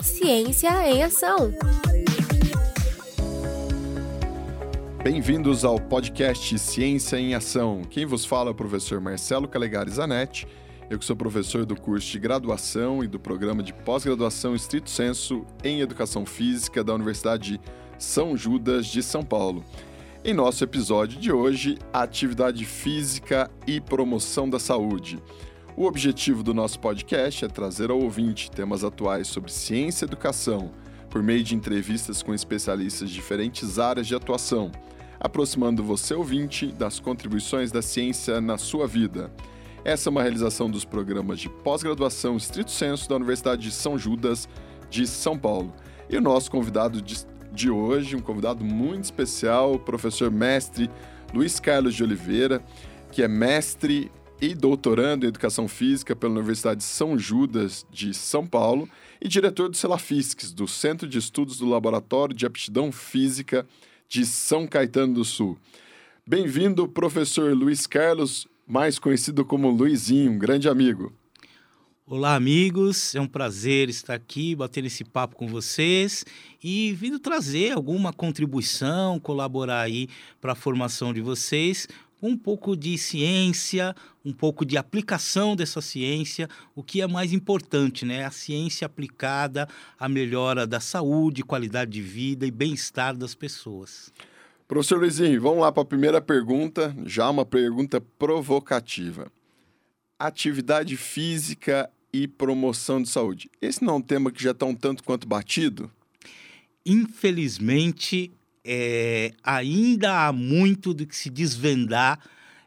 Ciência em Ação. Bem-vindos ao podcast Ciência em Ação. Quem vos fala é o professor Marcelo Calegari Zanetti. Eu que sou professor do curso de graduação e do programa de pós-graduação estrito senso em Educação Física da Universidade São Judas de São Paulo. Em nosso episódio de hoje, atividade física e promoção da saúde. O objetivo do nosso podcast é trazer ao ouvinte temas atuais sobre ciência e educação, por meio de entrevistas com especialistas de diferentes áreas de atuação, aproximando você, ouvinte, das contribuições da ciência na sua vida. Essa é uma realização dos programas de pós-graduação Estrito Senso da Universidade de São Judas de São Paulo. E o nosso convidado de hoje, um convidado muito especial, o professor mestre Luiz Carlos de Oliveira, que é mestre e doutorando em Educação Física pela Universidade de São Judas de São Paulo e diretor do CELAFISCS, do Centro de Estudos do Laboratório de Aptidão Física de São Caetano do Sul. Bem-vindo, professor Luiz Carlos, mais conhecido como Luizinho, um grande amigo. Olá, amigos. É um prazer estar aqui batendo esse papo com vocês e vindo trazer alguma contribuição, colaborar aí para a formação de vocês, um pouco de ciência, um pouco de aplicação dessa ciência, o que é mais importante, né? A ciência aplicada à melhora da saúde, qualidade de vida e bem-estar das pessoas. Professor Luizinho, vamos lá para a primeira pergunta, já uma pergunta provocativa. Atividade física e promoção de saúde. Esse não é um tema que já está um tanto quanto batido? Infelizmente, é, ainda há muito do que se desvendar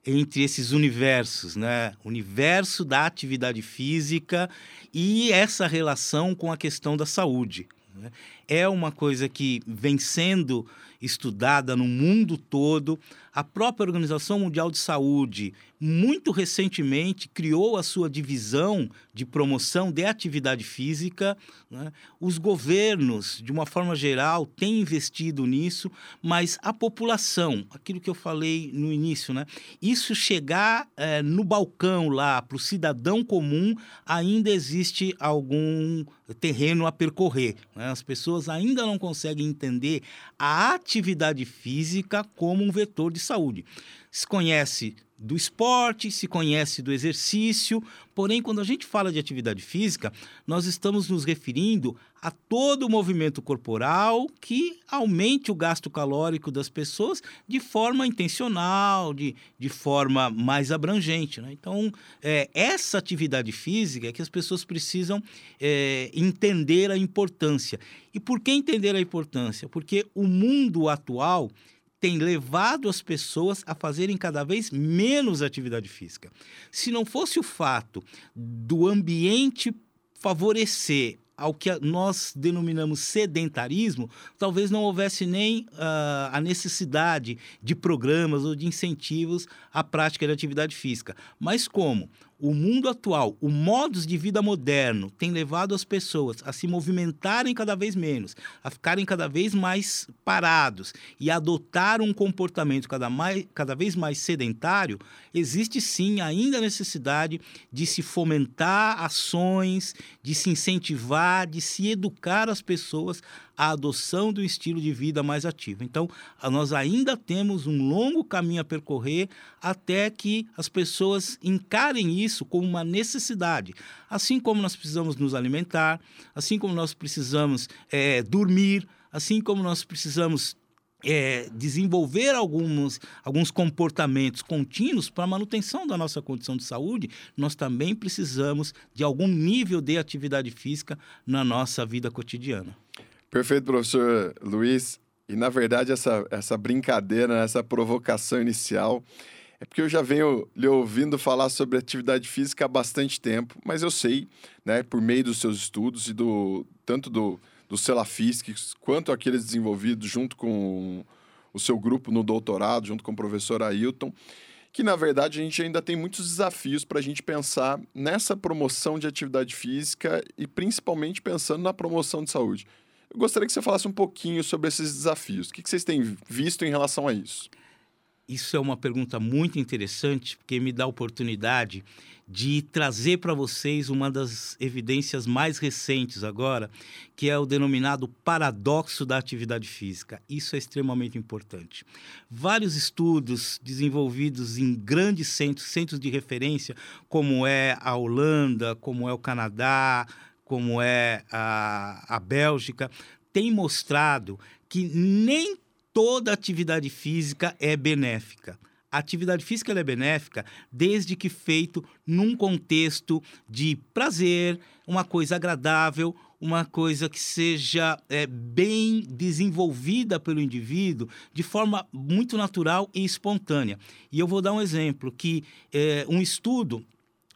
entre esses universos, né? Universo da atividade física e essa relação com a questão da saúde. Né? É uma coisa que vem sendo estudada no mundo todo. A própria Organização Mundial de Saúde, muito recentemente, criou a sua divisão de promoção de atividade física. Né? Os governos, de uma forma geral, têm investido nisso, mas a população, aquilo que eu falei no início, né? isso chegar é, no balcão lá, para o cidadão comum, ainda existe algum terreno a percorrer. Né? As pessoas ainda não conseguem entender a atividade física como um vetor de saúde. Se conhece do esporte, se conhece do exercício, porém, quando a gente fala de atividade física, nós estamos nos referindo a todo o movimento corporal que aumente o gasto calórico das pessoas de forma intencional, de, de forma mais abrangente. Né? Então, é, essa atividade física é que as pessoas precisam é, entender a importância. E por que entender a importância? Porque o mundo atual tem levado as pessoas a fazerem cada vez menos atividade física. Se não fosse o fato do ambiente favorecer ao que nós denominamos sedentarismo, talvez não houvesse nem uh, a necessidade de programas ou de incentivos à prática de atividade física. Mas como o mundo atual, o modus de vida moderno tem levado as pessoas a se movimentarem cada vez menos, a ficarem cada vez mais parados e a adotar um comportamento cada, mais, cada vez mais sedentário, existe sim ainda a necessidade de se fomentar ações, de se incentivar, de se educar as pessoas à adoção do estilo de vida mais ativo. Então, nós ainda temos um longo caminho a percorrer até que as pessoas encarem isso como uma necessidade. Assim como nós precisamos nos alimentar, assim como nós precisamos é, dormir, assim como nós precisamos é, desenvolver alguns, alguns comportamentos contínuos para a manutenção da nossa condição de saúde, nós também precisamos de algum nível de atividade física na nossa vida cotidiana. Perfeito, professor Luiz. E, na verdade, essa, essa brincadeira, essa provocação inicial, é porque eu já venho lhe ouvindo falar sobre atividade física há bastante tempo, mas eu sei, né, por meio dos seus estudos e do tanto do, do Celafisc quanto aqueles desenvolvidos junto com o seu grupo no doutorado, junto com o professor Ailton, que na verdade a gente ainda tem muitos desafios para a gente pensar nessa promoção de atividade física e principalmente pensando na promoção de saúde. Eu gostaria que você falasse um pouquinho sobre esses desafios. O que vocês têm visto em relação a isso? isso é uma pergunta muito interessante, porque me dá a oportunidade de trazer para vocês uma das evidências mais recentes agora, que é o denominado paradoxo da atividade física. Isso é extremamente importante. Vários estudos desenvolvidos em grandes centros, centros de referência, como é a Holanda, como é o Canadá, como é a, a Bélgica, têm mostrado que nem toda atividade física é benéfica. A atividade física é benéfica desde que feito num contexto de prazer, uma coisa agradável, uma coisa que seja é, bem desenvolvida pelo indivíduo de forma muito natural e espontânea. E eu vou dar um exemplo que é, um estudo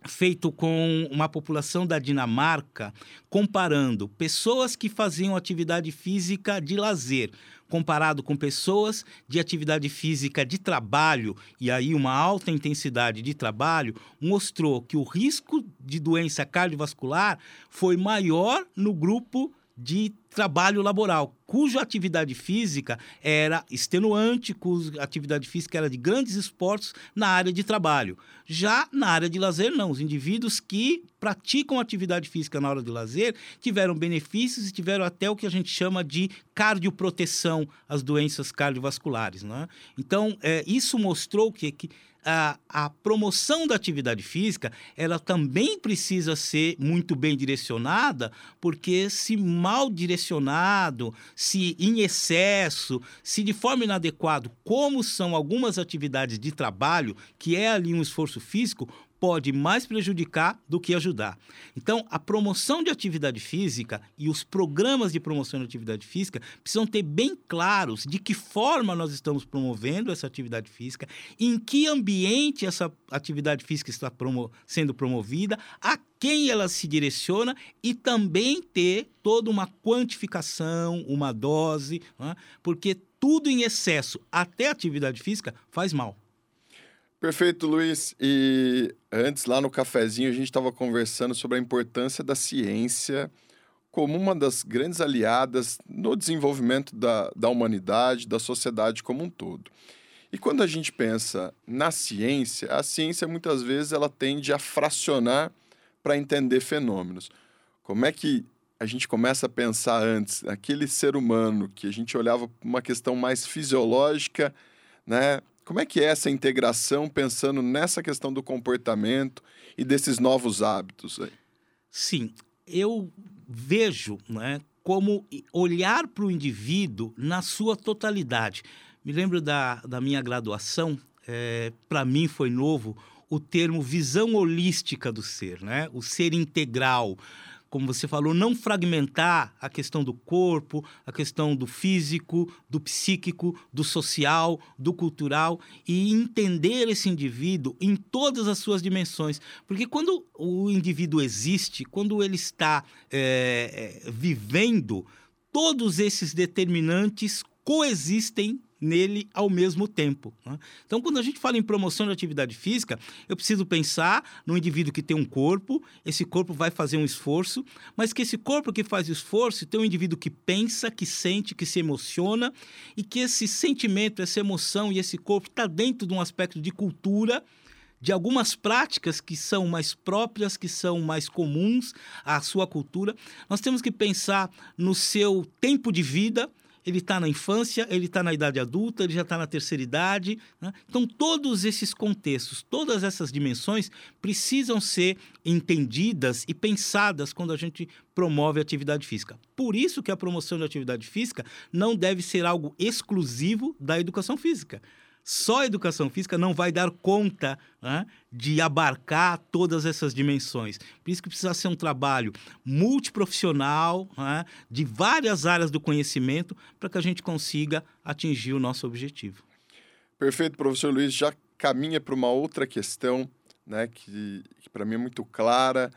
feito com uma população da Dinamarca, comparando pessoas que faziam atividade física de lazer comparado com pessoas de atividade física de trabalho. E aí uma alta intensidade de trabalho, mostrou que o risco de doença cardiovascular foi maior no grupo de trabalho laboral, cuja atividade física era extenuante, cuja atividade física era de grandes esforços na área de trabalho. Já na área de lazer, não. Os indivíduos que praticam atividade física na hora de lazer tiveram benefícios e tiveram até o que a gente chama de cardioproteção às doenças cardiovasculares. Né? Então, é, isso mostrou que, que a, a, promoção da atividade física ela também precisa ser muito bem direcionada, porque se mal direcionado, se em excesso, se de forma inadequada, como são algumas atividades de trabalho, que é ali um esforço físico, pode mais prejudicar do que ajudar. Então, a promoção de atividade física e os programas de promoção de atividade física precisam ter bem claros de que forma nós estamos promovendo essa atividade física, em que ambiente essa atividade física está promo sendo promovida, a quem ela se direciona e também ter toda uma quantificação, uma dose, né? porque tudo em excesso, até atividade física, faz mal. Perfeito, Luiz. E antes, lá no cafezinho, a gente estava conversando sobre a importância da ciência como uma das grandes aliadas no desenvolvimento da, da humanidade, da sociedade como um todo. E quando a gente pensa na ciência, a ciência muitas vezes ela tende a fracionar para entender fenômenos. Como é que a gente começa a pensar antes, aquele ser humano que a gente olhava uma questão mais fisiológica, né, como é que é essa integração pensando nessa questão do comportamento e desses novos hábitos aí? Sim, eu vejo né, como olhar para o indivíduo na sua totalidade. Me lembro da, da minha graduação, é, para mim foi novo o termo visão holística do ser, né? o ser integral como você falou, não fragmentar a questão do corpo, a questão do físico, do psíquico, do social, do cultural e entender esse indivíduo em todas as suas dimensões. Porque quando o indivíduo existe, quando ele está é, vivendo, todos esses determinantes coexistem nele ao mesmo tempo. Né? Então, quando a gente fala em promoção de atividade física, eu preciso pensar no indivíduo que tem um corpo, esse corpo vai fazer um esforço, mas que esse corpo que faz esforço tem um indivíduo que pensa, que sente, que se emociona e que esse sentimento, essa emoção e esse corpo está dentro de um aspecto de cultura de algumas práticas que são mais próprias, que são mais comuns à sua cultura. Nós temos que pensar no seu tempo de vida, ele está na infância, ele está na idade adulta, ele já está na terceira idade. Né? Então, todos esses contextos, todas essas dimensões precisam ser entendidas e pensadas quando a gente promove atividade física. Por isso que a promoção de atividade física não deve ser algo exclusivo da educação física. Só a educação física não vai dar conta né, de abarcar todas essas dimensões. Por isso que precisa ser um trabalho multiprofissional, né, de várias áreas do conhecimento, para que a gente consiga atingir o nosso objetivo. Perfeito, professor Luiz. Já caminha para uma outra questão, né, que, que para mim é muito clara.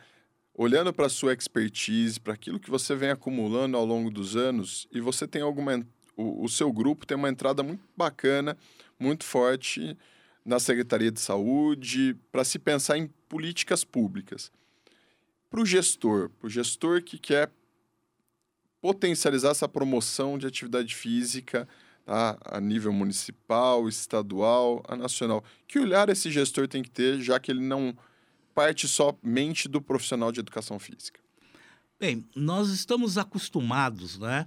Olhando para a sua expertise, para aquilo que você vem acumulando ao longo dos anos, e você tem alguma. O, o seu grupo tem uma entrada muito bacana muito forte na Secretaria de Saúde para se pensar em políticas públicas. Para o gestor, para o gestor que quer potencializar essa promoção de atividade física tá? a nível municipal, estadual, a nacional. Que olhar esse gestor tem que ter, já que ele não parte somente do profissional de educação física? Bem, nós estamos acostumados, né?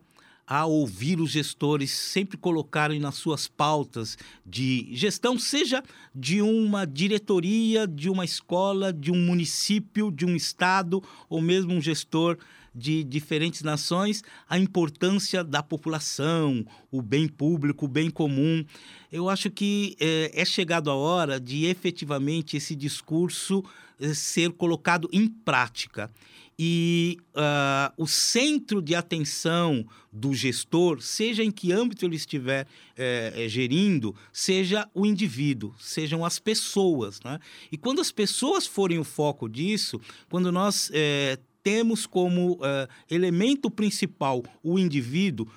A ouvir os gestores sempre colocarem nas suas pautas de gestão, seja de uma diretoria, de uma escola, de um município, de um estado, ou mesmo um gestor de diferentes nações, a importância da população, o bem público, o bem comum. Eu acho que é, é chegado a hora de efetivamente esse discurso é, ser colocado em prática e uh, o centro de atenção do gestor, seja em que âmbito ele estiver é, gerindo, seja o indivíduo, sejam as pessoas. Né? E quando as pessoas forem o foco disso, quando nós é, temos como uh, elemento principal o indivíduo,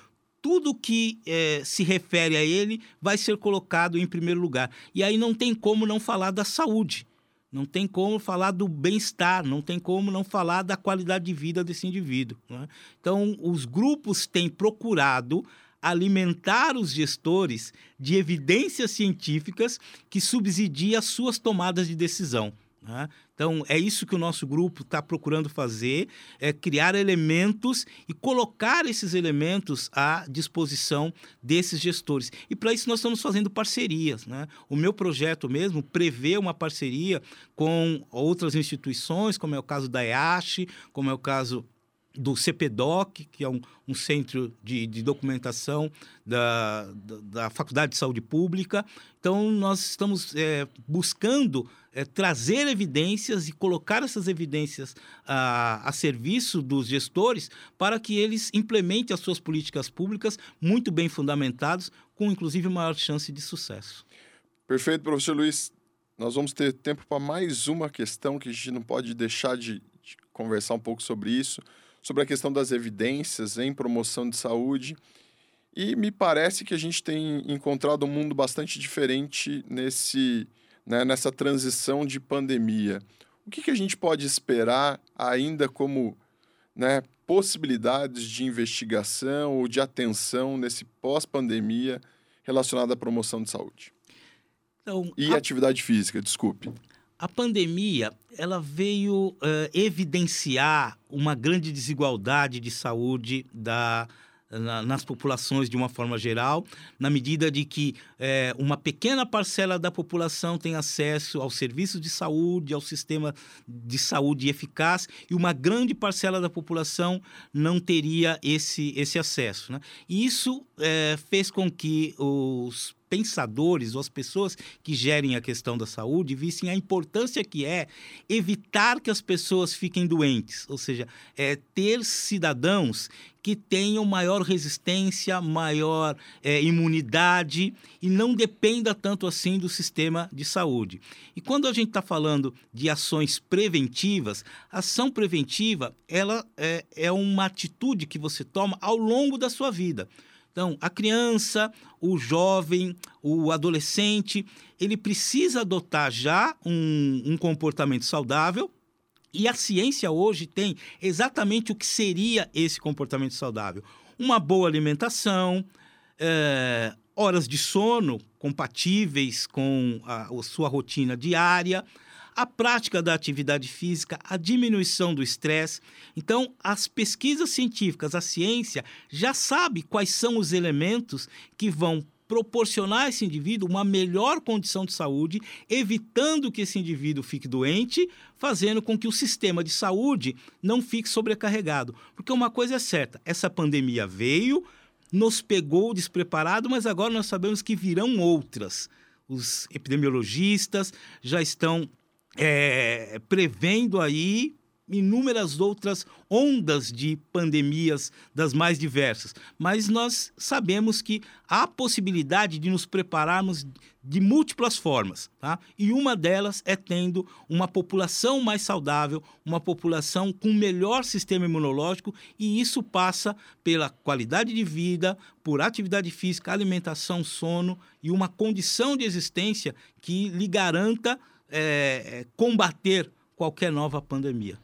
tudo que é, se refere a ele vai ser colocado em primeiro lugar. E aí não tem como não falar da saúde. Não tem como falar do bem-estar, não tem como não falar da qualidade de vida desse indivíduo. É? Então, os grupos têm procurado alimentar os gestores de evidências científicas que subsidiem as suas tomadas de decisão. Né? Então, é isso que o nosso grupo está procurando fazer: é criar elementos e colocar esses elementos à disposição desses gestores. E para isso nós estamos fazendo parcerias. Né? O meu projeto mesmo prevê uma parceria com outras instituições, como é o caso da EASH, como é o caso do CPDOC, que é um, um centro de, de documentação da, da, da, Faculdade de Saúde Pública. Então, nós estamos é, buscando é, trazer evidências e colocar essas evidências a, a serviço dos gestores para que eles implementem as suas políticas públicas muito bem fundamentadas, com inclusive maior chance de sucesso. Perfeito, professor Luiz. Nós vamos ter tempo para mais uma questão que a gente não pode deixar de, de conversar um pouco sobre isso sobre a questão das evidências em promoção de saúde. E me parece que a gente tem encontrado um mundo bastante diferente nesse, né, nessa transição de pandemia. O que, que a gente pode esperar ainda como né, possibilidades de investigação ou de atenção nesse pós-pandemia relacionada à promoção de saúde? Então, e a... atividade física, desculpe. A pandemia ela veio uh, evidenciar uma grande desigualdade de saúde da, na, nas populações de uma forma geral, na medida de que é, uma pequena parcela da população tem acesso aos serviços de saúde, ao sistema de saúde eficaz, e uma grande parcela da população não teria esse, esse acesso. Né? E isso é, fez com que os pensadores ou as pessoas que gerem a questão da saúde vissem a importância que é evitar que as pessoas fiquem doentes, ou seja, é, ter cidadãos que tenham maior resistência, maior é, imunidade e não dependa tanto assim do sistema de saúde. E quando a gente está falando de ações preventivas, ação preventiva ela é, é uma atitude que você toma ao longo da sua vida. Então, a criança, o jovem, o adolescente, ele precisa adotar já um, um comportamento saudável. E a ciência hoje tem exatamente o que seria esse comportamento saudável: uma boa alimentação, é, horas de sono compatíveis com a, a sua rotina diária, a prática da atividade física, a diminuição do estresse. Então, as pesquisas científicas, a ciência já sabe quais são os elementos que vão proporcionar a esse indivíduo uma melhor condição de saúde, evitando que esse indivíduo fique doente, fazendo com que o sistema de saúde não fique sobrecarregado. Porque uma coisa é certa, essa pandemia veio, nos pegou despreparado, mas agora nós sabemos que virão outras. Os epidemiologistas já estão é, prevendo aí inúmeras outras ondas de pandemias das mais diversas, mas nós sabemos que há possibilidade de nos prepararmos de múltiplas formas, tá? E uma delas é tendo uma população mais saudável, uma população com melhor sistema imunológico, e isso passa pela qualidade de vida, por atividade física, alimentação, sono e uma condição de existência que lhe garanta é, combater qualquer nova pandemia.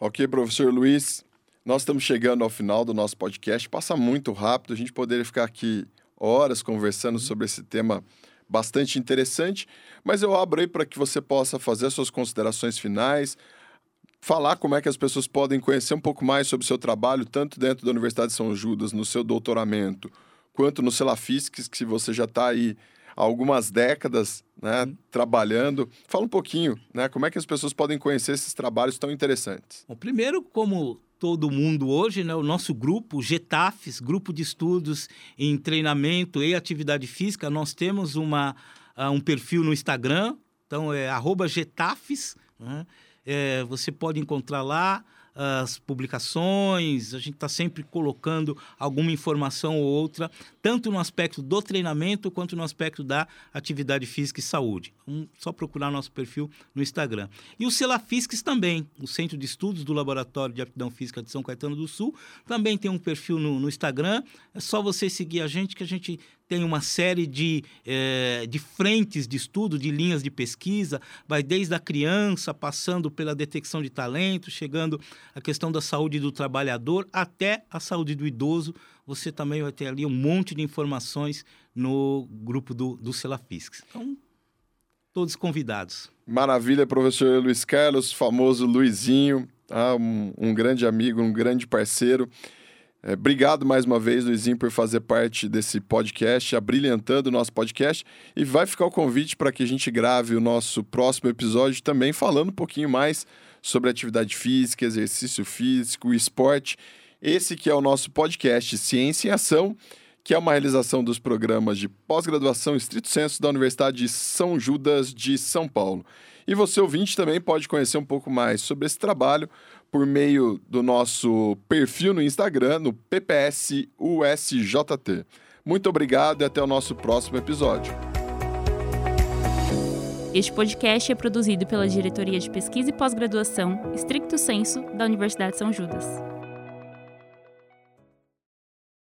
Ok, professor Luiz, nós estamos chegando ao final do nosso podcast. Passa muito rápido, a gente poderia ficar aqui horas conversando sobre esse tema bastante interessante, mas eu abro aí para que você possa fazer suas considerações finais, falar como é que as pessoas podem conhecer um pouco mais sobre o seu trabalho, tanto dentro da Universidade de São Judas, no seu doutoramento, quanto no Celafisques, que você já está aí há algumas décadas né, uhum. trabalhando. Fala um pouquinho, né, como é que as pessoas podem conhecer esses trabalhos tão interessantes? Bom, primeiro, como todo mundo hoje, né, o nosso grupo, GETAFES, Grupo de Estudos em Treinamento e Atividade Física, nós temos uma, uh, um perfil no Instagram, então é @getafes, né? é, você pode encontrar lá as publicações, a gente está sempre colocando alguma informação ou outra, tanto no aspecto do treinamento quanto no aspecto da atividade física e saúde. Então, só procurar nosso perfil no Instagram. E o Celafisques também, o Centro de Estudos do Laboratório de Aptidão Física de São Caetano do Sul, também tem um perfil no, no Instagram. É só você seguir a gente que a gente tem uma série de, é, de frentes de estudo, de linhas de pesquisa, vai desde a criança, passando pela detecção de talento, chegando a questão da saúde do trabalhador, até a saúde do idoso. Você também vai ter ali um monte de informações no grupo do, do Celafiscs. Então, todos convidados. Maravilha, professor Luiz Carlos, famoso Luizinho, tá? um, um grande amigo, um grande parceiro. É, obrigado mais uma vez, Luizinho, por fazer parte desse podcast, abrilhantando o nosso podcast. E vai ficar o convite para que a gente grave o nosso próximo episódio também falando um pouquinho mais sobre atividade física, exercício físico, esporte. Esse que é o nosso podcast Ciência em Ação, que é uma realização dos programas de pós-graduação estrito senso da Universidade de São Judas de São Paulo. E você, ouvinte, também pode conhecer um pouco mais sobre esse trabalho por meio do nosso perfil no Instagram, no PPSUSJT. Muito obrigado e até o nosso próximo episódio. Este podcast é produzido pela Diretoria de Pesquisa e Pós-Graduação, Stricto Senso, da Universidade de São Judas.